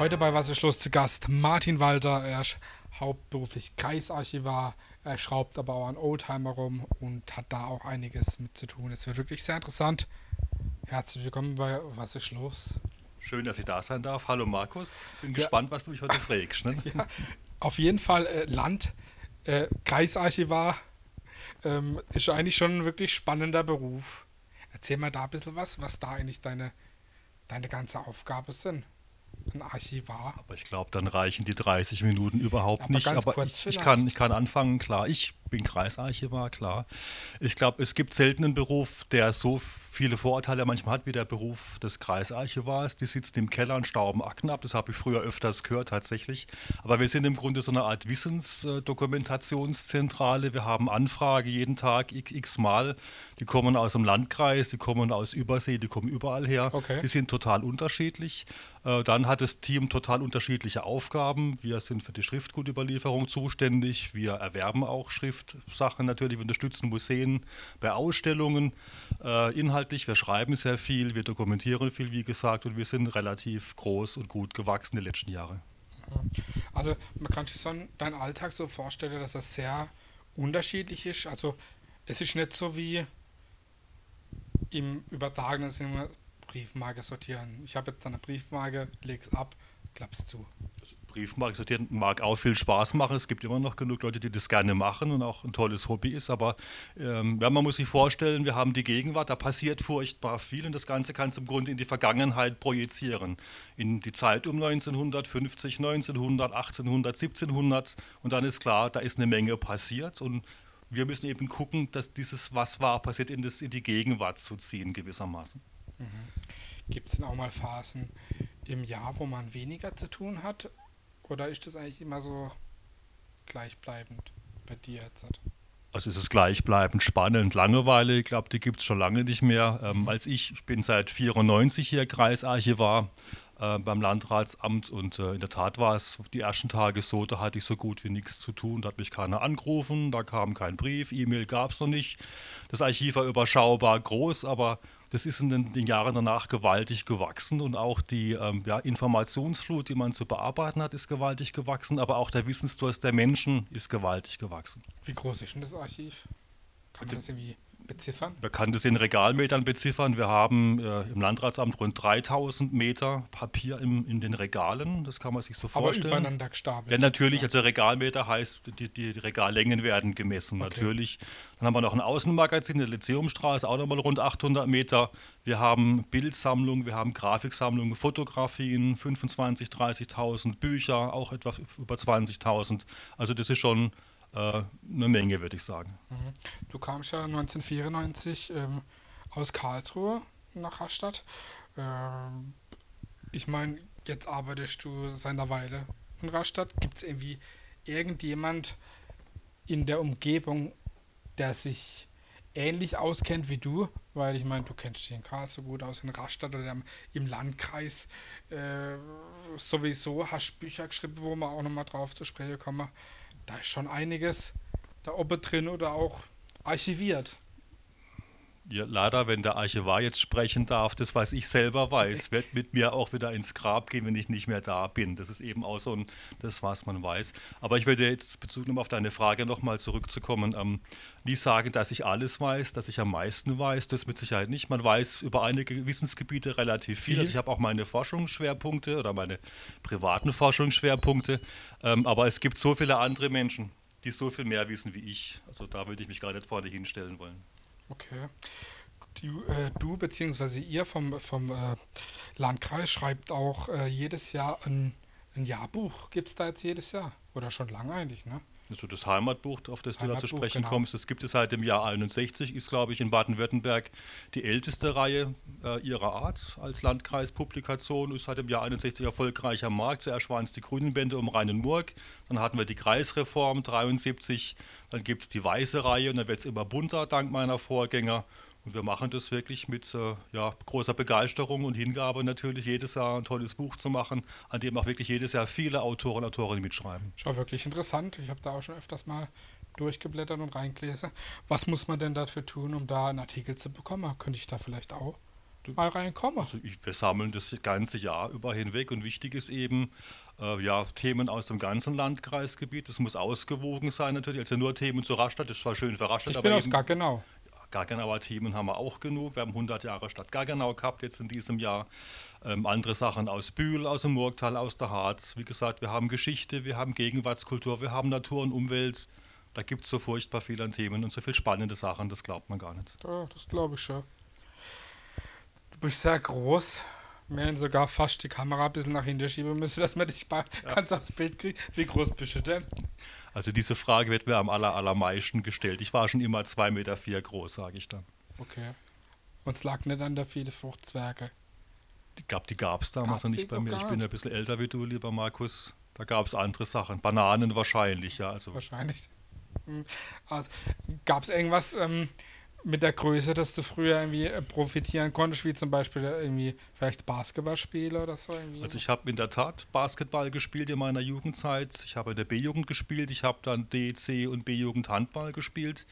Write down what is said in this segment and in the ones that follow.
Heute bei Was ist los zu Gast Martin Walter. Er ist hauptberuflich Kreisarchivar. Er schraubt aber auch an Oldtimer rum und hat da auch einiges mit zu tun. Es wird wirklich sehr interessant. Herzlich willkommen bei Was ist los? Schön, dass ich da sein darf. Hallo Markus. Bin ja. gespannt, was du mich heute fragst. Ne? Ja, auf jeden Fall äh, Land, äh, Kreisarchivar ähm, ist eigentlich schon ein wirklich spannender Beruf. Erzähl mal da ein bisschen was, was da eigentlich deine, deine ganze Aufgabe sind ein Archivar. Aber ich glaube, dann reichen die 30 Minuten überhaupt aber nicht. aber ich, ich, kann, ich kann anfangen, klar. Ich bin Kreisarchivar, klar. Ich glaube, es gibt selten einen Beruf, der so viele Vorurteile manchmal hat wie der Beruf des Kreisarchivars. Die sitzen im Keller und stauben Akten ab. Das habe ich früher öfters gehört tatsächlich. Aber wir sind im Grunde so eine Art Wissensdokumentationszentrale. Wir haben Anfrage jeden Tag x Mal. Die kommen aus dem Landkreis, die kommen aus Übersee, die kommen überall her. Okay. Die sind total unterschiedlich. Äh, dann hat das Team total unterschiedliche Aufgaben. Wir sind für die Schriftgutüberlieferung zuständig. Wir erwerben auch Schrift Sachen natürlich, wir unterstützen Museen bei Ausstellungen äh, inhaltlich. Wir schreiben sehr viel, wir dokumentieren viel, wie gesagt, und wir sind relativ groß und gut gewachsen die letzten Jahre. Also man kann sich so deinen Alltag so vorstellen, dass das sehr unterschiedlich ist. Also es ist nicht so wie im übertragenen Sinne Briefmarke sortieren. Ich habe jetzt eine Briefmarke, leg's ab, klapp's zu. Briefmarke sortieren mag auch viel Spaß machen. Es gibt immer noch genug Leute, die das gerne machen und auch ein tolles Hobby ist. Aber ähm, man muss sich vorstellen, wir haben die Gegenwart, da passiert furchtbar viel und das Ganze kannst du im Grunde in die Vergangenheit projizieren. In die Zeit um 1950, 1900, 1800, 1700 und dann ist klar, da ist eine Menge passiert und wir müssen eben gucken, dass dieses Was war passiert in, das, in die Gegenwart zu ziehen gewissermaßen. Mhm. Gibt es denn auch mal Phasen im Jahr, wo man weniger zu tun hat oder ist das eigentlich immer so gleichbleibend bei dir jetzt? Also ist es gleichbleibend spannend. Langeweile, ich glaube, die gibt es schon lange nicht mehr. Ähm, mhm. als ich, ich bin seit 94 hier Kreisarchivar äh, beim Landratsamt und äh, in der Tat war es die ersten Tage so, da hatte ich so gut wie nichts zu tun, da hat mich keiner angerufen, da kam kein Brief, E-Mail gab es noch nicht. Das Archiv war überschaubar groß, aber das ist in den, den, Jahren danach gewaltig gewachsen und auch die ähm, ja, Informationsflut, die man zu bearbeiten hat, ist gewaltig gewachsen, aber auch der Wissensdurst der Menschen ist gewaltig gewachsen. Wie groß ist denn das Archiv? Kann man das irgendwie beziffern? Man kann das in Regalmetern beziffern. Wir haben äh, im Landratsamt rund 3000 Meter Papier im, in den Regalen. Das kann man sich so vorstellen. Aber übereinander gestapelt. Ja, natürlich. Also Regalmeter heißt, die, die Regallängen werden gemessen, okay. natürlich. Dann haben wir noch ein Außenmagazin in der Lyzeumstraße, auch nochmal rund 800 Meter. Wir haben Bildsammlungen, wir haben Grafiksammlungen, Fotografien, 25.000, 30.000 Bücher, auch etwas über 20.000. Also das ist schon eine Menge, würde ich sagen. Mhm. Du kamst ja 1994 ähm, aus Karlsruhe nach Rastatt. Ähm, ich meine, jetzt arbeitest du seit einer Weile in Rastatt. Gibt es irgendwie irgendjemand in der Umgebung, der sich ähnlich auskennt wie du, weil ich meine, du kennst dich in Karlsruhe gut aus, in Rastatt oder im Landkreis äh, sowieso, hast Bücher geschrieben, wo wir auch nochmal drauf zu sprechen kommen da ist schon einiges da oben drin oder auch archiviert. Ja, leider, wenn der Archivar jetzt sprechen darf, das, was ich selber weiß, wird mit mir auch wieder ins Grab gehen, wenn ich nicht mehr da bin. Das ist eben auch so ein, das, was man weiß. Aber ich würde jetzt Bezug nehmen auf deine Frage nochmal zurückzukommen. Ähm, nie sagen, dass ich alles weiß, dass ich am meisten weiß. Das mit Sicherheit nicht. Man weiß über einige Wissensgebiete relativ viel. Also ich habe auch meine Forschungsschwerpunkte oder meine privaten Forschungsschwerpunkte. Ähm, aber es gibt so viele andere Menschen, die so viel mehr wissen wie ich. Also da würde ich mich gar nicht vorne hinstellen wollen. Okay. Du, äh, du bzw. ihr vom, vom äh, Landkreis schreibt auch äh, jedes Jahr ein, ein Jahrbuch. Gibt es da jetzt jedes Jahr? Oder schon lange eigentlich, ne? Also das Heimatbuch, auf das Heimatbuch, du da zu sprechen genau. kommst, das gibt es seit dem Jahr 61, ist, glaube ich, in Baden-Württemberg die älteste Reihe äh, ihrer Art als Landkreispublikation, ist seit dem Jahr 61 erfolgreich am Markt. Zuerst waren es die Grünen Bände um Rhein-Murg, dann hatten wir die Kreisreform 73, dann gibt es die Weiße Reihe und dann wird es immer bunter, dank meiner Vorgänger. Und wir machen das wirklich mit äh, ja, großer Begeisterung und Hingabe natürlich jedes Jahr ein tolles Buch zu machen, an dem auch wirklich jedes Jahr viele Autoren und Autorinnen mitschreiben. Schau, wirklich interessant. Ich habe da auch schon öfters mal durchgeblättert und reingelesen. Was muss man denn dafür tun, um da einen Artikel zu bekommen? Könnte ich da vielleicht auch mal reinkommen. Also ich, wir sammeln das ganze Jahr über hinweg und wichtig ist eben, äh, ja, Themen aus dem ganzen Landkreisgebiet. Das muss ausgewogen sein natürlich. Also nur Themen zu Rastatt, das ist zwar schön für Rastatt, ich aber bin aus eben, Gaggenau. Gaggenauer Themen haben wir auch genug. Wir haben 100 Jahre Stadt Gaggenau gehabt jetzt in diesem Jahr. Ähm, andere Sachen aus Bühl, aus dem Murgtal, aus der Harz. Wie gesagt, wir haben Geschichte, wir haben Gegenwartskultur, wir haben Natur und Umwelt. Da gibt es so furchtbar viele Themen und so viele spannende Sachen, das glaubt man gar nicht. Ja, das glaube ich schon. Du bist sehr groß. Wir hätten sogar fast die Kamera ein bisschen nach hinten schieben müssen, dass man dich mal ganz aufs Bild kriegt. Wie groß bist du denn? Also diese Frage wird mir am aller, allermeisten gestellt. Ich war schon immer 2,4 Meter vier groß, sage ich dann. Okay. Und es lag nicht an der viele Fruchtzwerge. Ich glaube, die gab es damals Gab's noch nicht bei mir. Ich bin ein bisschen älter wie du, lieber Markus. Da gab es andere Sachen. Bananen wahrscheinlich, ja. Also Wahrscheinlich. Hm. Also, Gab es irgendwas ähm, mit der Größe, dass du früher irgendwie äh, profitieren konntest, wie zum Beispiel äh, irgendwie vielleicht Basketballspiele oder so? Irgendwie? Also ich habe in der Tat Basketball gespielt in meiner Jugendzeit. Ich habe in der B-Jugend gespielt. Ich habe dann D, C und B-Jugend Handball gespielt,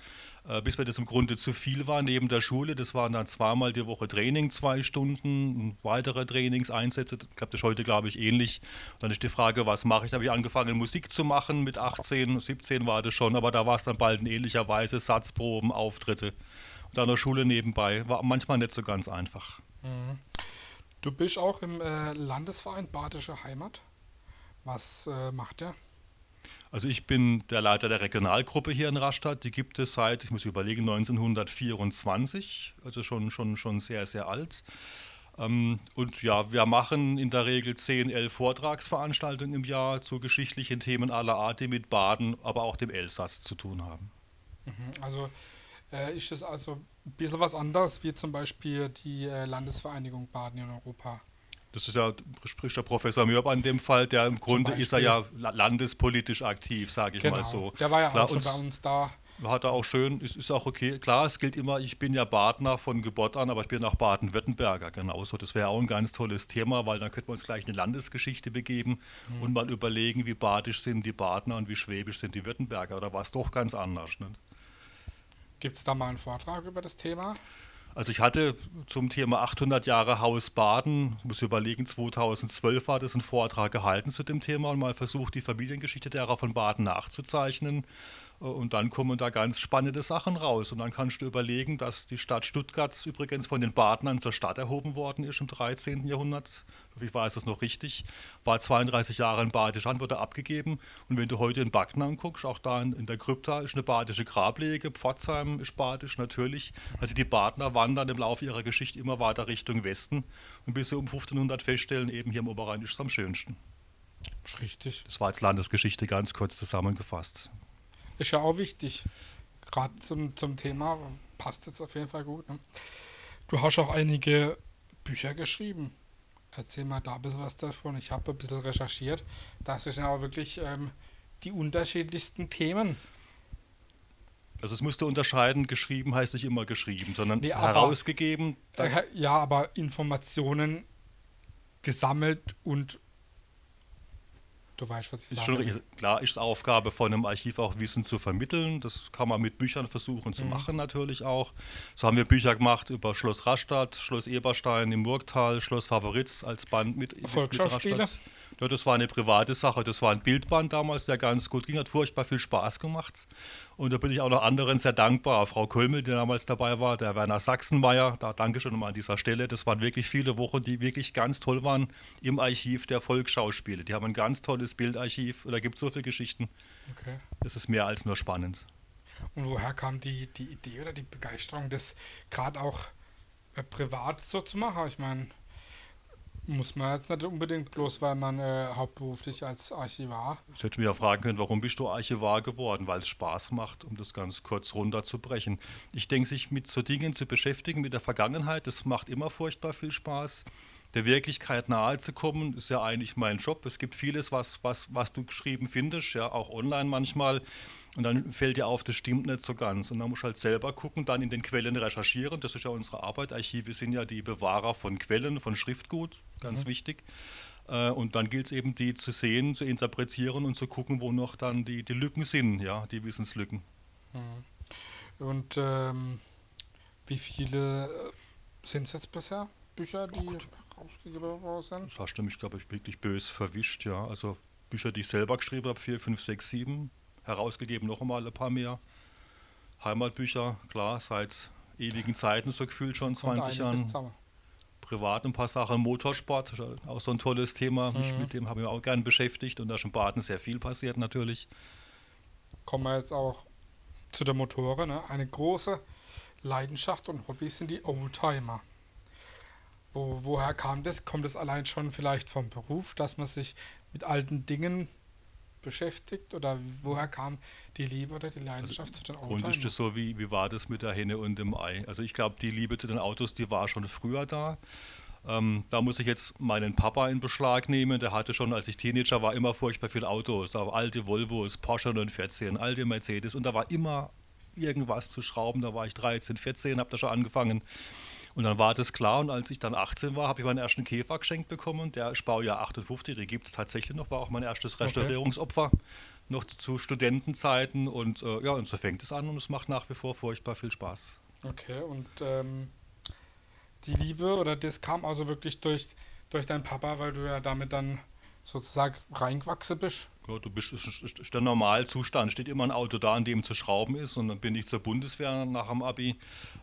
bis mir das im Grunde zu viel war neben der Schule. Das waren dann zweimal die Woche Training, zwei Stunden, und weitere Trainingseinsätze. Ich habe das heute, glaube ich, ähnlich. Und dann ist die Frage, was mache ich? Da habe ich angefangen, Musik zu machen. Mit 18, 17 war das schon, aber da war es dann bald in ähnlicher Weise Satzproben, Auftritte. Und dann noch Schule nebenbei. War manchmal nicht so ganz einfach. du bist auch im äh, Landesverein Badische Heimat. Was äh, macht der? Also ich bin der Leiter der Regionalgruppe hier in Rastatt. Die gibt es seit, ich muss überlegen, 1924, also schon, schon, schon sehr, sehr alt. Ähm, und ja, wir machen in der Regel 10, 11 Vortragsveranstaltungen im Jahr zu geschichtlichen Themen aller Art, die mit Baden, aber auch dem Elsass zu tun haben. Mhm, Also äh, ist das also ein bisschen was anderes, wie zum Beispiel die äh, Landesvereinigung Baden in Europa. Das ist ja, spricht der Professor Mürb an dem Fall, der im Grunde ist er ja la- landespolitisch aktiv, sage ich mal so. Genau. Der war ja Klar, auch schon bei uns da. Hat er auch schön, ist, ist auch okay. Klar, es gilt immer, ich bin ja Badner von Geburt an, aber ich bin auch Baden-Württemberger genauso. Das wäre auch ein ganz tolles Thema, weil dann könnten wir uns gleich eine Landesgeschichte begeben und mal überlegen, wie badisch sind die Badner und wie schwäbisch sind die Württemberger. Oder war es doch ganz anders? Ne? Gibt es da mal einen Vortrag über das Thema? Also ich hatte zum Thema 800 Jahre Haus Baden, ich muss überlegen, 2012 war das ein Vortrag gehalten zu dem Thema und mal versucht, die Familiengeschichte derer von Baden nachzuzeichnen. Äh, Und dann kommen da ganz spannende Sachen raus. Und dann kannst du überlegen, dass die Stadt Stuttgart übrigens von den Badnern zur Stadt erhoben worden ist im 13. Jahrhundert. Ich weiß es noch richtig. War 32 Jahre in Badisch an, wurde abgegeben. Und wenn du heute in Backnang anguckst, auch da in, in der Krypta ist eine badische Grablege. Pforzheim ist badisch natürlich. Also die Badner wandern im Laufe ihrer Geschichte immer weiter Richtung Westen. Und bis sie um 1500 feststellen, eben hier im Oberrhein ist es am schönsten. Richtig. Das war als Landesgeschichte ganz kurz zusammengefasst. Ist ja auch wichtig. Gerade zum, zum Thema passt jetzt auf jeden Fall gut. Ne? Du hast auch einige Bücher geschrieben. Erzähl mal da ein bisschen was davon. Ich habe ein bisschen recherchiert. Da sind ja auch wirklich ähm, die unterschiedlichsten Themen. Also es musste unterscheiden, geschrieben heißt nicht immer geschrieben, sondern Nee, herausgegeben. Äh, ja, aber Informationen gesammelt und du weißt, was ich ist sage. schon, klar, ist Aufgabe von einem Archiv auch Wissen zu vermitteln. Das kann man mit Büchern versuchen Mhm. zu machen natürlich auch. So haben wir Bücher gemacht über Schloss Rastatt, Schloss Eberstein im Murgtal, Schloss Favoritz als Band mit, mit? Rastatt. Ja, das war eine private Sache. Das war ein Bildband damals, der ganz gut ging, hat furchtbar viel Spaß gemacht. Und da bin ich auch noch anderen sehr dankbar. Frau Kölmel, die damals dabei war, der Werner Sachsenmeier, da danke schon mal an dieser Stelle. Das waren wirklich viele Wochen, die wirklich ganz toll waren im Archiv der Volksschauspiele. Die haben ein ganz tolles Bildarchiv. Da gibt es so viele Geschichten. Okay. Das ist mehr als nur spannend. Und woher kam die, die Idee oder die Begeisterung, das gerade auch äh, privat so zu machen? Ich meine, muss man jetzt nicht unbedingt bloß, weil man äh, hauptberuflich als Archivar. Ich hätte mich ja fragen können, warum bist du Archivar geworden? Weil es Spaß macht, um das ganz kurz runterzubrechen. Ich denke, sich mit so Dingen zu beschäftigen, mit der Vergangenheit, das macht immer furchtbar viel Spaß. Der Wirklichkeit nahe zu kommen, ist ja eigentlich mein Job. Es gibt vieles, was, was, was du geschrieben findest, ja, auch online manchmal. Und dann fällt dir auf, das stimmt nicht so ganz. Und dann musst du halt selber gucken, dann in den Quellen recherchieren. Das ist ja unsere Arbeit. Archive sind ja die Bewahrer von Quellen, von Schriftgut, ganz wichtig. Äh, Und dann gilt es eben, die zu sehen, zu interpretieren und zu gucken, wo noch dann die, die Lücken sind, ja, die Wissenslücken. Und ähm, wie viele sind es jetzt bisher? Bücher, die rausgegeben worden sind? Das hast du mich, glaube ich, wirklich böse verwischt, ja. Also Bücher, die ich selber geschrieben habe, 4, 5, 6, 7. Herausgegeben noch einmal ein paar mehr. Heimatbücher, klar, seit ewigen Zeiten so gefühlt schon, 20 Jahren. Privat ein paar Sachen, Motorsport, auch so ein tolles Thema. Mhm. mit dem habe ich mich auch gern beschäftigt und da ist in Baden sehr viel passiert natürlich. Kommen wir jetzt auch zu der Motoren. Ne? Eine große Leidenschaft und Hobby sind die Oldtimer. Wo, woher kam das? Kommt es allein schon vielleicht vom Beruf, dass man sich mit alten Dingen beschäftigt? Oder woher kam die Liebe oder die Leidenschaft also zu den Autos? Grund ist das so, wie, wie war das mit der Henne und dem Ei? Also ich glaube, die Liebe zu den Autos, die war schon früher da. Ähm, da muss ich jetzt meinen Papa in Beschlag nehmen. Der hatte schon, als ich Teenager war, immer furchtbar viele Autos. Da war alte Volvos, Porsche 914, alte Mercedes. Und da war immer irgendwas zu schrauben. Da war ich 13, 14, habe da schon angefangen. Und dann war das klar. Und als ich dann 18 war, habe ich meinen ersten Käfer geschenkt bekommen. Der ist Baujahr 58, den gibt es tatsächlich noch. War auch mein erstes Restaurierungsopfer. Okay. Noch zu Studentenzeiten. Und äh, ja, und so fängt es an. Und es macht nach wie vor furchtbar viel Spaß. Okay, und ähm, die Liebe oder das kam also wirklich durch, durch deinen Papa, weil du ja damit dann sozusagen reingewachsen bist? Ja, du bist ist der Normalzustand. Steht immer ein Auto da, an dem zu schrauben ist. Und dann bin ich zur Bundeswehr nach dem Abi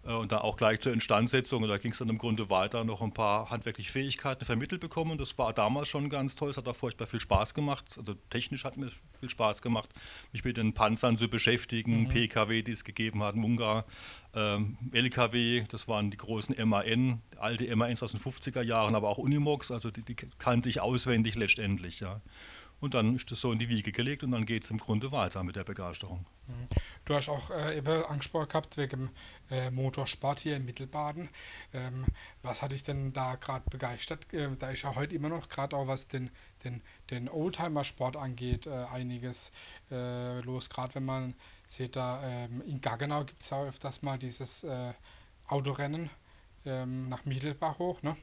äh, und dann auch gleich zur Instandsetzung. Und da ging es dann im Grunde weiter, noch ein paar handwerkliche Fähigkeiten vermittelt bekommen. Das war damals schon ganz toll. Es hat auch furchtbar viel Spaß gemacht. Also technisch hat mir viel Spaß gemacht, mich mit den Panzern zu beschäftigen, mhm. PKW, die es gegeben hat, Munga, ähm, LKW, das waren die großen MAN, alte MANs aus den 50er Jahren, aber auch Unimox. Also die, die kannte ich auswendig letztendlich. Ja. Und dann ist das so in die Wiege gelegt und dann geht es im Grunde weiter mit der Begeisterung. Mhm. Du hast auch äh, eben angesprochen gehabt wegen äh, Motorsport hier in Mittelbaden. Ähm, was hat dich denn da gerade begeistert? Äh, da ist ja heute immer noch, gerade auch was den, den, den Oldtimer-Sport angeht, äh, einiges äh, los. Gerade wenn man sieht, da ähm, in Gaggenau gibt es ja öfters mal dieses äh, Autorennen ähm, nach Mittelbach hoch. Ne?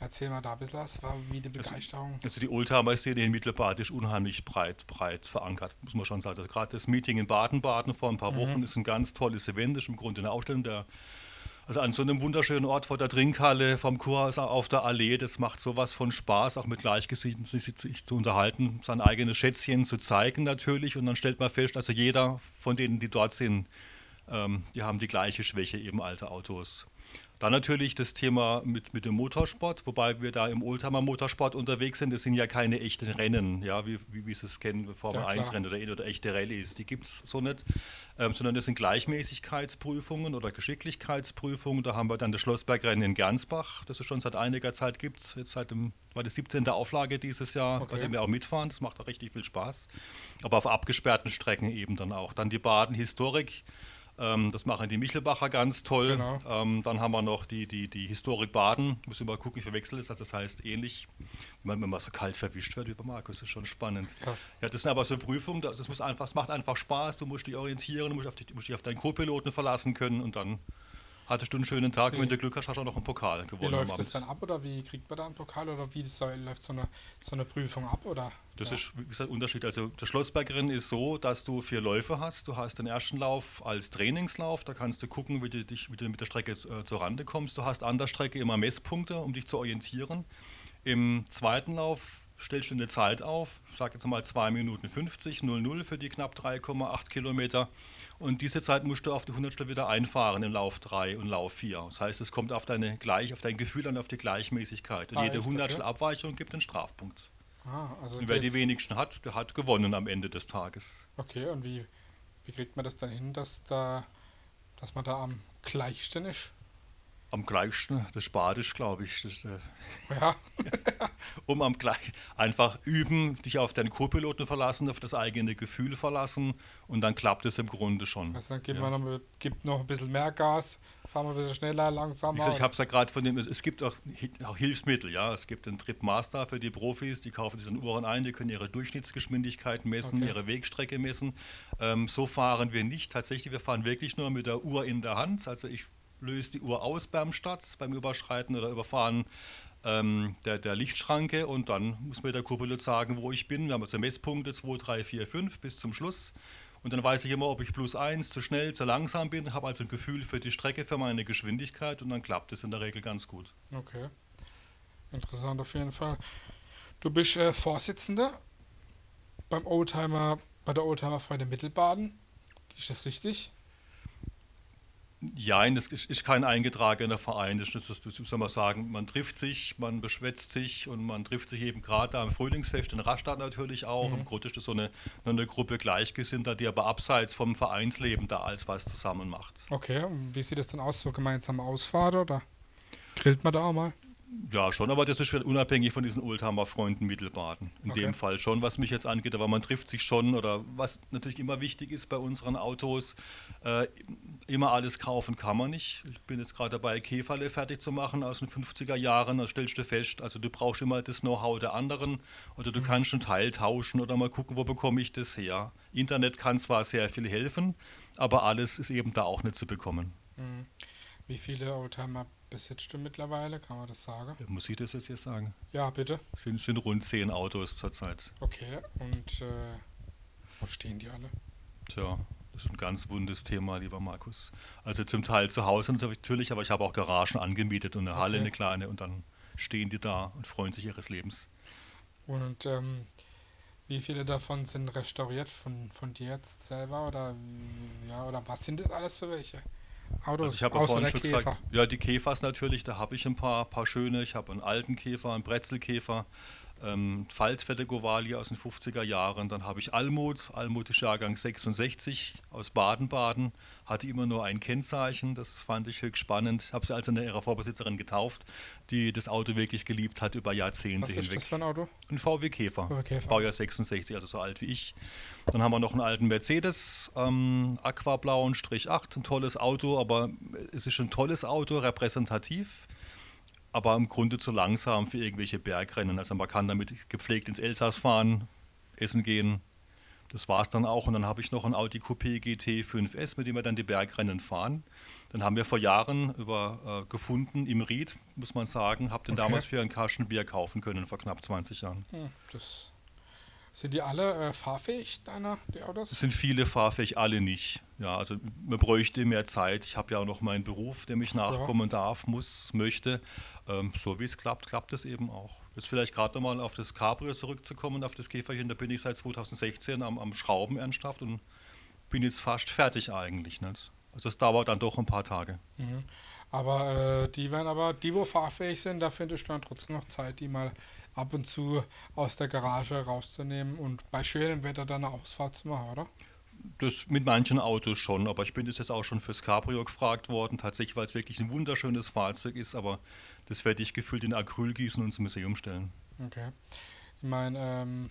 Erzähl mal da ein bisschen was, war wie die also, Begeisterung. Also, also die Oldtimer-Szene in Mittelbad ist unheimlich breit, breit verankert, muss man schon sagen. Also gerade das Meeting in Baden-Baden vor ein paar mhm. Wochen ist ein ganz tolles Event, ist im Grunde eine Ausstellung der also an so einem wunderschönen Ort vor der Trinkhalle vom Kurhaus auf der Allee, das macht sowas von Spaß, auch mit Gleichgesinnten sich, sich zu unterhalten, sein eigenes Schätzchen zu zeigen natürlich. Und dann stellt man fest, also jeder von denen, die dort sind, ähm, die haben die gleiche Schwäche, eben alte Autos. Dann natürlich das Thema mit, mit dem Motorsport, wobei wir da im Oldtimer Motorsport unterwegs sind. Das sind ja keine echten Rennen, ja, wie, wie, wie Sie es kennen, Formel ja, 1 Rennen oder, oder echte Rallyes. Die gibt es so nicht, ähm, sondern das sind Gleichmäßigkeitsprüfungen oder Geschicklichkeitsprüfungen. Da haben wir dann das Schlossbergrennen in Gernsbach, das es schon seit einiger Zeit gibt. Jetzt seit dem, war die 17. Auflage dieses Jahr, okay. bei dem wir auch mitfahren. Das macht auch richtig viel Spaß. Aber auf abgesperrten Strecken eben dann auch. Dann die Baden Historik. Ähm, das machen die Michelbacher ganz toll. Genau. Ähm, dann haben wir noch die, die, die Historik Baden. Müssen wir mal gucken, ich verwechsel es. Also das heißt ähnlich, wenn man so kalt verwischt wird wie bei Markus, ist schon spannend. Ja. ja, das sind aber so Prüfungen, das, muss einfach, das macht einfach Spaß. Du musst dich orientieren, du musst, auf du musst dich auf deinen Co-Piloten verlassen können und dann hattest du einen schönen Tag und wenn du Glück hast, hast du auch noch einen Pokal gewonnen. Wie läuft das dann ab oder wie kriegt man da einen Pokal oder wie soll, läuft so eine, so eine Prüfung ab? Oder? Das ja. ist, wie gesagt, Unterschied. Also der Schlossbergerin ist so, dass du vier Läufe hast. Du hast den ersten Lauf als Trainingslauf, da kannst du gucken, wie du, dich, wie du mit der Strecke äh, zur Rande kommst. Du hast an der Strecke immer Messpunkte, um dich zu orientieren. Im zweiten Lauf stellst du eine Zeit auf, ich sage jetzt mal 2 Minuten 50, 00 für die knapp 3,8 Kilometer. Und diese Zeit musst du auf die 100 wieder einfahren im Lauf 3 und Lauf 4. Das heißt, es kommt auf, deine gleich, auf dein Gefühl an, auf die Gleichmäßigkeit. Und ah, jede 100 okay. Abweichung gibt einen Strafpunkt. Ah, also und wer die wenigsten hat, der hat gewonnen am Ende des Tages. Okay, und wie, wie kriegt man das dann hin, dass, da, dass man da am gleichsten ist? Am gleichsten, das Spadisch, glaube ich. Das, äh, ja. um am gleich einfach üben, dich auf deinen Co-Piloten verlassen, auf das eigene Gefühl verlassen und dann klappt es im Grunde schon. Also dann gibt ja. man noch, gibt noch ein bisschen mehr Gas, fahren wir ein bisschen schneller, langsamer. Ich, ich habe es ja gerade von dem, es gibt auch, auch, Hilfsmittel, ja. Es gibt den Trip Master für die Profis, die kaufen sich dann Uhren ein, die können ihre Durchschnittsgeschwindigkeit messen, okay. ihre Wegstrecke messen. Ähm, so fahren wir nicht tatsächlich, wir fahren wirklich nur mit der Uhr in der Hand. Also ich löst die Uhr aus Start, beim Überschreiten oder Überfahren ähm, der, der Lichtschranke und dann muss mir der Co-Pilot sagen, wo ich bin. Wir haben also Messpunkte 2, 3, 4, 5 bis zum Schluss. Und dann weiß ich immer, ob ich plus eins zu schnell, zu langsam bin, habe also ein Gefühl für die Strecke, für meine Geschwindigkeit und dann klappt es in der Regel ganz gut. Okay. Interessant auf jeden Fall. Du bist äh, Vorsitzender beim Oldtimer, bei der Oldtimer Freude Mittelbaden. Ist das richtig? Ja, das ist kein eingetragener Verein. Das ist, das soll man sagen, man trifft sich, man beschwätzt sich und man trifft sich eben gerade am Frühlingsfest in Rastatt natürlich auch. Mhm. Im Grunde ist das so eine, eine Gruppe Gleichgesinnter, die aber abseits vom Vereinsleben da alles was zusammen macht. Okay, und wie sieht das dann aus? So gemeinsam Ausfahrt oder grillt man da auch mal? Ja, schon, aber das ist unabhängig von diesen Oldtimer-Freunden Mittelbaden. In okay. dem Fall schon, was mich jetzt angeht, aber man trifft sich schon oder was natürlich immer wichtig ist bei unseren Autos, äh, immer alles kaufen kann man nicht. Ich bin jetzt gerade dabei, Käferle fertig zu machen aus den 50er Jahren, da stellst du fest, also du brauchst immer das Know-how der anderen oder du mhm. kannst einen Teil tauschen oder mal gucken, wo bekomme ich das her. Internet kann zwar sehr viel helfen, aber alles ist eben da auch nicht zu bekommen. Mhm. Wie viele Oldtimer besitzt du mittlerweile? Kann man das sagen? Ja, muss ich das jetzt hier sagen? Ja, bitte. Es sind, sind rund zehn Autos zurzeit. Okay, und äh, wo stehen die alle? Tja, das ist ein ganz wundes Thema, lieber Markus. Also zum Teil zu Hause natürlich, aber ich habe auch Garagen angemietet und eine Halle, eine kleine, und dann stehen die da und freuen sich ihres Lebens. Und ähm, wie viele davon sind restauriert von, von dir jetzt selber oder ja oder was sind das alles für welche? Autos, also ich habe ja vorhin schon Käfer. gesagt, ja, die Käfers natürlich, da habe ich ein paar, paar schöne. Ich habe einen alten Käfer, einen Brezelkäfer, ähm, Faltfette Govali aus den 50er Jahren. Dann habe ich Almut, Almut ist Jahrgang 66 aus Baden-Baden, hatte immer nur ein Kennzeichen, das fand ich höchst spannend. Habe sie also eine ihrer Vorbesitzerin getauft, die das Auto wirklich geliebt hat über Jahrzehnte Was ist das für ein Auto? Ein VW Käfer, VW Käfer. Baujahr 66, also so alt wie ich. Dann haben wir noch einen alten Mercedes, ähm, Aquablauen Strich 8, ein tolles Auto, aber es ist ein tolles Auto, repräsentativ aber im Grunde zu langsam für irgendwelche Bergrennen. Also man kann damit gepflegt ins Elsass fahren, essen gehen. Das war es dann auch. Und dann habe ich noch ein Audi Coupé GT 5S, mit dem wir dann die Bergrennen fahren. Dann haben wir vor Jahren über, äh, gefunden im Ried, muss man sagen, habe den okay. damals für ein Kastenbier kaufen können vor knapp 20 Jahren. Hm, das sind die alle äh, fahrfähig, deiner, die Autos? Es sind viele fahrfähig, alle nicht. Ja, also man bräuchte mehr Zeit. Ich habe ja auch noch meinen Beruf, der mich nachkommen ja. darf, muss, möchte. Ähm, so wie es klappt, klappt es eben auch. Jetzt vielleicht gerade nochmal auf das Cabrio zurückzukommen, auf das Käferchen. Da bin ich seit 2016 am, am Schrauben ernsthaft und bin jetzt fast fertig eigentlich. Nicht? Also es dauert dann doch ein paar Tage. Mhm. Aber äh, die werden aber, die wo fahrfähig sind, da findest du dann trotzdem noch Zeit, die mal ab und zu aus der Garage rauszunehmen und bei schönem Wetter dann eine Ausfahrt zu machen, oder? Das mit manchen Autos schon, aber ich bin jetzt auch schon fürs Cabrio gefragt worden, tatsächlich, weil es wirklich ein wunderschönes Fahrzeug ist, aber das werde ich gefühlt in Acryl gießen und ins Museum stellen. Okay. Ich meine, ähm,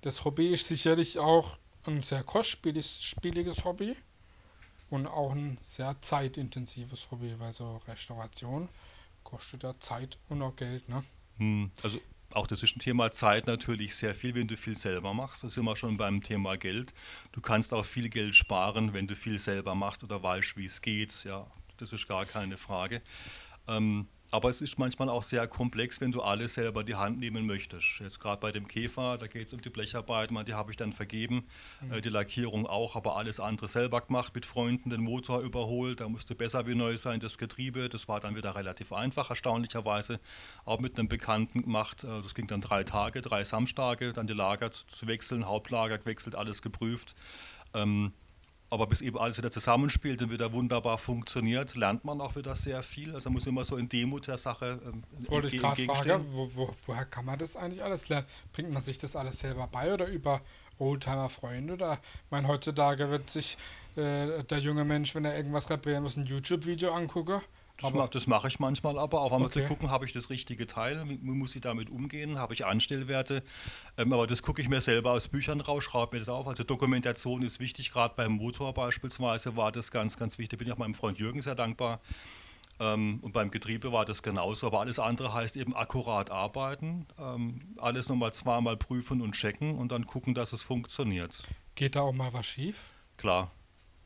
das Hobby ist sicherlich auch ein sehr kostspieliges Hobby und auch ein sehr zeitintensives Hobby, weil so Restauration kostet ja Zeit und auch Geld, ne? Hm, also auch das ist ein Thema Zeit natürlich sehr viel, wenn du viel selber machst. Das sind wir schon beim Thema Geld. Du kannst auch viel Geld sparen, wenn du viel selber machst oder weißt, wie es geht. Ja, das ist gar keine Frage. Ähm, aber es ist manchmal auch sehr komplex, wenn du alles selber die Hand nehmen möchtest. Jetzt gerade bei dem Käfer, da geht es um die Blecharbeit, die habe ich dann vergeben, mhm. äh, die Lackierung auch, aber alles andere selber gemacht, mit Freunden den Motor überholt, da musste besser wie neu sein, das Getriebe, das war dann wieder relativ einfach, erstaunlicherweise, auch mit einem Bekannten gemacht, äh, das ging dann drei Tage, drei Samstage, dann die Lager zu, zu wechseln, Hauptlager gewechselt, alles geprüft. Ähm, aber bis eben alles wieder zusammenspielt und wieder wunderbar funktioniert, lernt man auch wieder sehr viel. Also man muss immer so in Demut der Sache ähm, Wollte ich gerade fragen, wo, wo, woher kann man das eigentlich alles lernen? Bringt man sich das alles selber bei oder über Oldtimer-Freunde? Oder ich meine, heutzutage wird sich äh, der junge Mensch, wenn er irgendwas reparieren muss, ein YouTube-Video angucken das, mach, das mache ich manchmal aber, auch einmal okay. zu gucken, habe ich das richtige Teil, wie, muss ich damit umgehen, habe ich Anstellwerte. Ähm, aber das gucke ich mir selber aus Büchern raus, schreibe mir das auf. Also Dokumentation ist wichtig, gerade beim Motor beispielsweise war das ganz, ganz wichtig. Bin ich auch meinem Freund Jürgen sehr dankbar. Ähm, und beim Getriebe war das genauso. Aber alles andere heißt eben akkurat arbeiten, ähm, alles nochmal zweimal prüfen und checken und dann gucken, dass es funktioniert. Geht da auch mal was schief? Klar,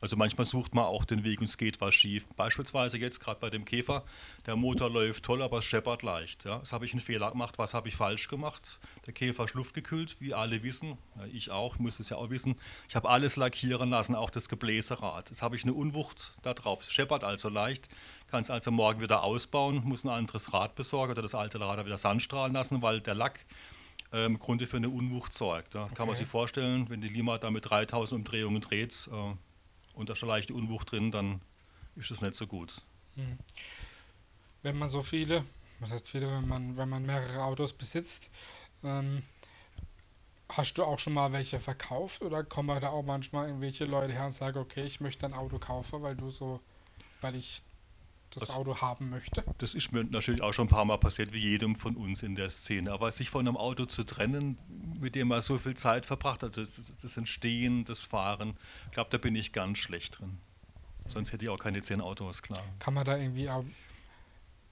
Also manchmal sucht man auch den Weg und es geht was schief. Beispielsweise jetzt gerade bei dem Käfer, der Motor läuft toll, aber es scheppert leicht. Ja. Das habe ich einen Fehler gemacht, was habe ich falsch gemacht? Der Käfer ist luftgekühlt, wie alle wissen, ja, ich auch, muss es ja auch wissen. Ich habe alles lackieren lassen, auch das Gebläserad. Jetzt habe ich eine Unwucht da drauf. Es scheppert also leicht, kann es also morgen wieder ausbauen, muss ein anderes Rad besorgen oder das alte Rad wieder sandstrahlen lassen, weil der Lack äh, im Grunde für eine Unwucht sorgt. Ja. Okay. Kann man sich vorstellen, wenn die Lima da mit 3000 Umdrehungen dreht, äh, und da ist eine leichte Unwucht drin, dann ist es nicht so gut. Hm. Wenn man so viele, was heißt viele, wenn man, wenn man mehrere Autos besitzt, ähm, hast du auch schon mal welche verkauft oder kommen da auch manchmal irgendwelche Leute her und sagen, okay, ich möchte ein Auto kaufen, weil du so, weil ich das also, Auto haben möchte? Das ist mir natürlich auch schon ein paar Mal passiert, wie jedem von uns in der Szene. Aber sich von einem Auto zu trennen, mit dem man so viel Zeit verbracht hat, das, das Entstehen, das Fahren, ich glaube, da bin ich ganz schlecht drin. Sonst hätte ich auch keine zehn Autos, klar. Kann man da irgendwie auch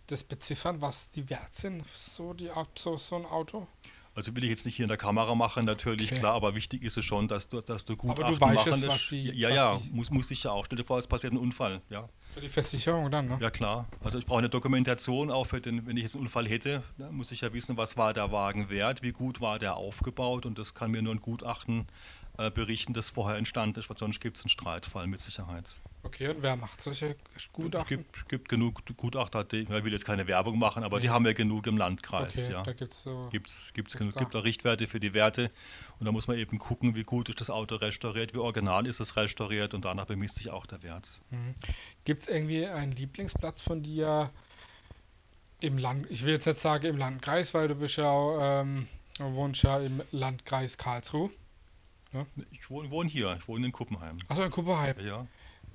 das beziffern, was die wert sind, so, die, so, so ein Auto? Also will ich jetzt nicht hier in der Kamera machen, natürlich okay. klar, aber wichtig ist es schon, dass du, dass du gut aber du weißt machen. Es, was die, ja, was ja, die muss, muss ich ja auch. Stell dir vor, es passiert ein Unfall, ja. Für die Versicherung dann, ne? Ja klar. Also ich brauche eine Dokumentation auch für den, wenn ich jetzt einen Unfall hätte, dann muss ich ja wissen, was war der Wagen wert, wie gut war der aufgebaut und das kann mir nur ein Gutachten äh, berichten, das vorher entstanden ist, weil sonst gibt es einen Streitfall mit Sicherheit. Okay, und wer macht solche Gutachten? Es gibt, gibt genug Gutachter, die, ich will jetzt keine Werbung machen, aber nee. die haben wir genug im Landkreis. Okay, ja. da gibt's so gibt's, gibt's genug, gibt auch Richtwerte für die Werte und da muss man eben gucken, wie gut ist das Auto restauriert, wie original ist es restauriert und danach bemisst sich auch der Wert. Mhm. Gibt es irgendwie einen Lieblingsplatz von dir im Land, ich will jetzt nicht sagen im Landkreis, weil du bist ja auch, ähm, wohnst ja im Landkreis Karlsruhe. Ja? Ich wohne, wohne, hier, ich wohne in Kuppenheim. Achso, in Kuppenheim. Ja.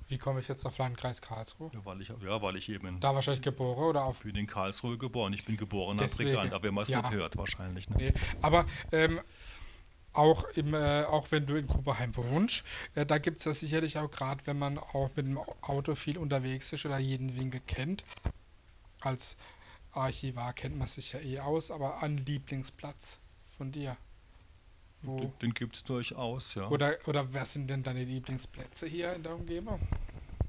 Wie komme ich jetzt auf Landkreis Karlsruhe? Ja, weil ich, ja, weil ich eben. Da wahrscheinlich geboren oder auf? Ich bin in Karlsruhe geboren. Ich bin geborener Brigant, aber man es ja. nicht hört, wahrscheinlich. Ne? Nee. Aber ähm, auch, im, äh, auch wenn du in Kupperheim wohnst, äh, da gibt es ja sicherlich auch gerade, wenn man auch mit dem Auto viel unterwegs ist oder jeden Winkel kennt. Als Archivar kennt man sich ja eh aus, aber ein Lieblingsplatz von dir. Wo? Den, den gibt es durchaus, ja. Oder, oder wer sind denn deine Lieblingsplätze hier in der Umgebung?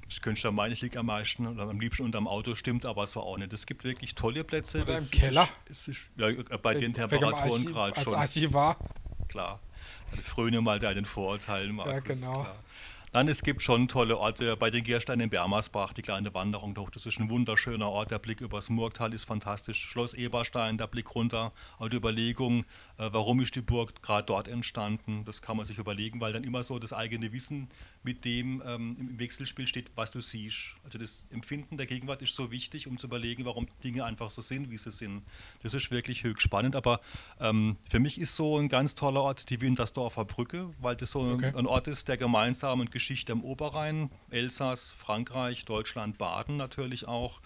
Ich könnte da meinen, ich liege am meisten oder am liebsten unterm Auto, stimmt aber so auch nicht. Es gibt wirklich tolle Plätze. Oder im Keller? Ist, ist, ja, bei den Temperaturen gerade schon. Als Archivar? Klar. Also fröne mal deinen Vorurteilen, Markus. Ja, genau. Klar. Nein, es gibt schon tolle Orte. Bei den Giersteinen in Bermersbach, die kleine Wanderung durch. Das ist ein wunderschöner Ort. Der Blick übers Murgtal ist fantastisch. Schloss Eberstein, der Blick runter. Auch die Überlegung, äh, warum ist die Burg gerade dort entstanden. Das kann man sich überlegen, weil dann immer so das eigene Wissen mit dem ähm, im Wechselspiel steht, was du siehst. Also das Empfinden der Gegenwart ist so wichtig, um zu überlegen, warum Dinge einfach so sind, wie sie sind. Das ist wirklich höchst spannend. Aber ähm, für mich ist so ein ganz toller Ort die Wintersdorfer Brücke, weil das so okay. ein Ort ist der gemeinsamen Geschichte am Oberrhein, Elsass, Frankreich, Deutschland, Baden natürlich auch.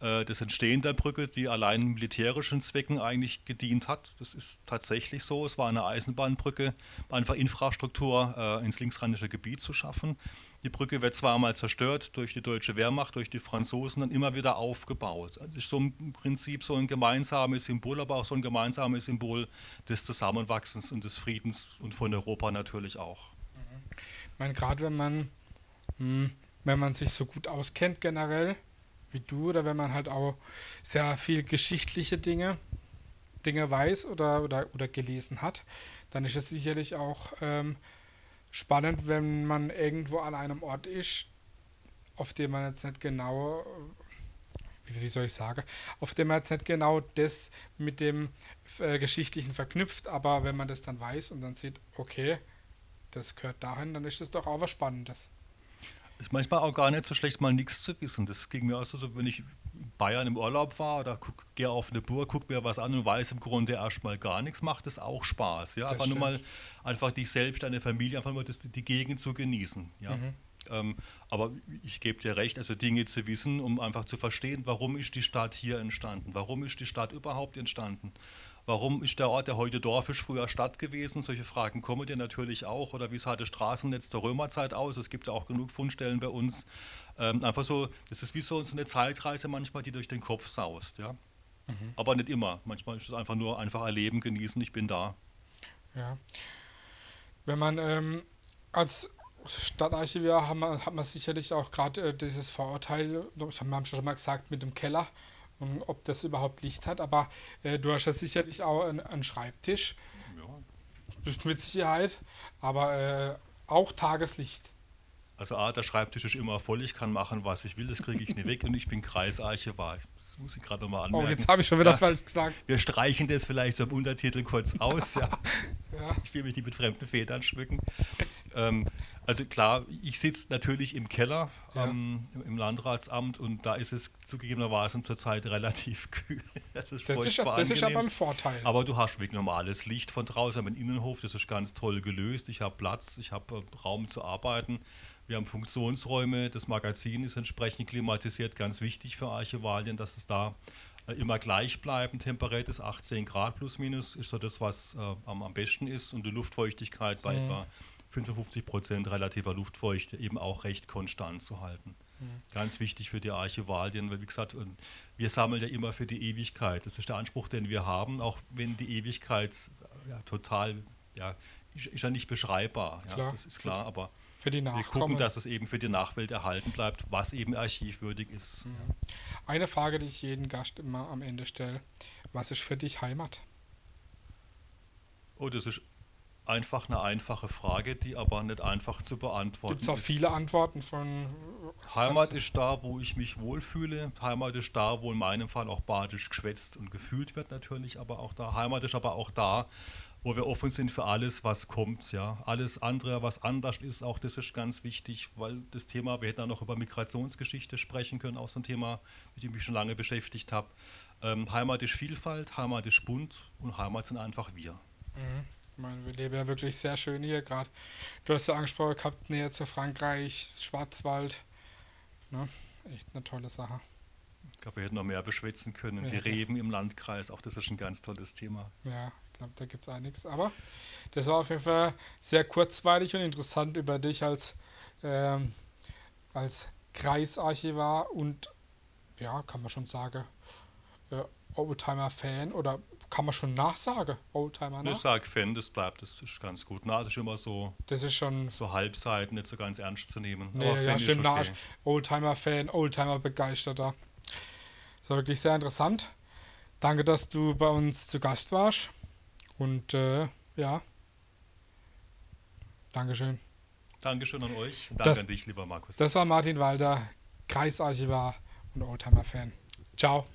Äh, das Entstehen der Brücke, die allein militärischen Zwecken eigentlich gedient hat. Das ist tatsächlich so. Es war eine Eisenbahnbrücke, einfach Infrastruktur äh, ins linksrheinische Gebiet zu schaffen. Die Brücke wird zweimal zerstört durch die deutsche Wehrmacht, durch die Franzosen, dann immer wieder aufgebaut. Das ist so im Prinzip so ein gemeinsames Symbol, aber auch so ein gemeinsames Symbol des Zusammenwachsens und des Friedens und von Europa natürlich auch. Ich meine, gerade wenn man, hm, wenn man sich so gut auskennt generell, wie du oder wenn man halt auch sehr viel geschichtliche Dinge, Dinge weiß oder, oder, oder gelesen hat, dann ist es sicherlich auch ähm, spannend, wenn man irgendwo an einem Ort ist, auf dem man jetzt nicht genau, wie soll ich sagen, auf dem man jetzt nicht genau das mit dem äh, Geschichtlichen verknüpft, aber wenn man das dann weiß und dann sieht, okay, das gehört dahin, dann ist das doch auch was Spannendes. Ist manchmal auch gar nicht so schlecht, mal nichts zu wissen. Das ging mir auch so, wenn ich in Bayern im Urlaub war oder gehe auf eine Burg, gucke mir was an und weiß im Grunde erstmal gar nichts, macht das auch Spaß. Ja? Einfach nur mal einfach dich selbst, deine Familie, einfach mal das, die Gegend zu genießen. Ja? Mhm. Ähm, aber ich gebe dir recht, also Dinge zu wissen, um einfach zu verstehen, warum ist die Stadt hier entstanden, warum ist die Stadt überhaupt entstanden. Warum ist der Ort, der heute Dorf ist, früher Stadt gewesen? Solche Fragen kommen dir natürlich auch. Oder wie sah das Straßennetz der Römerzeit aus? Es gibt ja auch genug Fundstellen bei uns. Ähm, einfach so, das ist wie so, so eine Zeitreise manchmal, die durch den Kopf saust. Ja? Mhm. Aber nicht immer. Manchmal ist es einfach nur einfach erleben, genießen, ich bin da. Ja. Wenn man ähm, als Stadtarchivar haben wir, hat man sicherlich auch gerade äh, dieses Vorurteil, das haben wir schon mal gesagt, mit dem Keller und ob das überhaupt Licht hat, aber äh, du hast ja sicherlich auch einen, einen Schreibtisch, Ja. mit Sicherheit, aber äh, auch Tageslicht. Also A, der Schreibtisch ist immer voll, ich kann machen, was ich will, das kriege ich nicht weg und ich bin Kreisarchivar. Das muss ich gerade nochmal Oh, anmerken. jetzt habe ich schon wieder Ja. falsch gesagt. Wir streichen das vielleicht so im Untertitel kurz aus. Ja. Ja. Ich will mich nicht mit fremden Federn schmücken. Ähm, also klar, ich sitze natürlich im Keller Ja. ähm, im- im Landratsamt und da ist es zugegebenermaßen zurzeit relativ kühl. Das ist, Das, ist, das ist aber ein Vorteil. Aber du hast wirklich normales Licht von draußen, wir haben einen Innenhof, das ist ganz toll gelöst. Ich habe Platz, ich habe äh, Raum zu arbeiten. Wir haben Funktionsräume, das Magazin ist entsprechend klimatisiert, ganz wichtig für Archivalien, dass es da äh, immer gleich bleiben. Temperatuр ist 18 Grad plus minus, ist so das, was äh, am, am besten ist. Und die Luftfeuchtigkeit bei etwa 55 Prozent relativer Luftfeuchte eben auch recht konstant zu halten. Ganz wichtig für die Archivalien, weil wie gesagt, wir sammeln ja immer für die Ewigkeit. Das ist der Anspruch, den wir haben, auch wenn die Ewigkeit ja, total, ja, ist, ist ja nicht beschreibbar. Ja, Klar. das ist klar, aber wir gucken, dass es eben für die Nachwelt erhalten bleibt, was eben archivwürdig ist. Eine Frage, die ich jeden Gast immer am Ende stelle. Was ist für dich Heimat? Oh, das ist einfach eine einfache Frage, die aber nicht einfach zu beantworten Gibt es auch ist. viele Antworten von Heimat ist da, wo ich mich wohlfühle. Heimat ist da, wo in meinem Fall auch badisch geschwätzt und gefühlt wird natürlich, aber auch da. Heimat ist aber auch da, wo wir offen sind für alles, was kommt. Ja, alles andere, was anders ist, auch das ist ganz wichtig, weil das Thema, wir hätten auch noch über Migrationsgeschichte sprechen können, auch so ein Thema, mit dem ich mich schon lange beschäftigt habe. Ähm, Heimat ist Vielfalt, Heimat ist bunt und Heimat sind einfach wir. Ich meine, wir leben ja wirklich sehr schön hier gerade. Du hast ja angesprochen gehabt, näher zu Frankreich, Schwarzwald. Ne? Echt eine tolle Sache. Ich glaube, wir hätten noch mehr beschwätzen können. Die Ja. Reben im Landkreis, auch das ist ein ganz tolles Thema. Ja, ich glaube, da gibt es einiges. Aber das war auf jeden Fall sehr kurzweilig und interessant über dich als, ähm, als Kreisarchivar und, ja, kann man schon sagen, äh, Oldtimer-Fan oder kann man schon nachsagen, Oldtimer Ich nach? sage Fan, das bleibt, das ist ganz gut. Na, das ist immer so, Das ist schon, so Halbseiten, nicht so ganz ernst zu nehmen. nee, Aber ja, stimmt, okay. Oldtimer-Fan, Oldtimer-Begeisterter. Das war wirklich sehr interessant. Danke, dass du bei uns zu Gast warst. Und äh, ja, Dankeschön. Dankeschön an euch. Danke Das- an dich, lieber Markus. Das war Martin Walder, Kreisarchivar und Oldtimer-Fan. Ciao.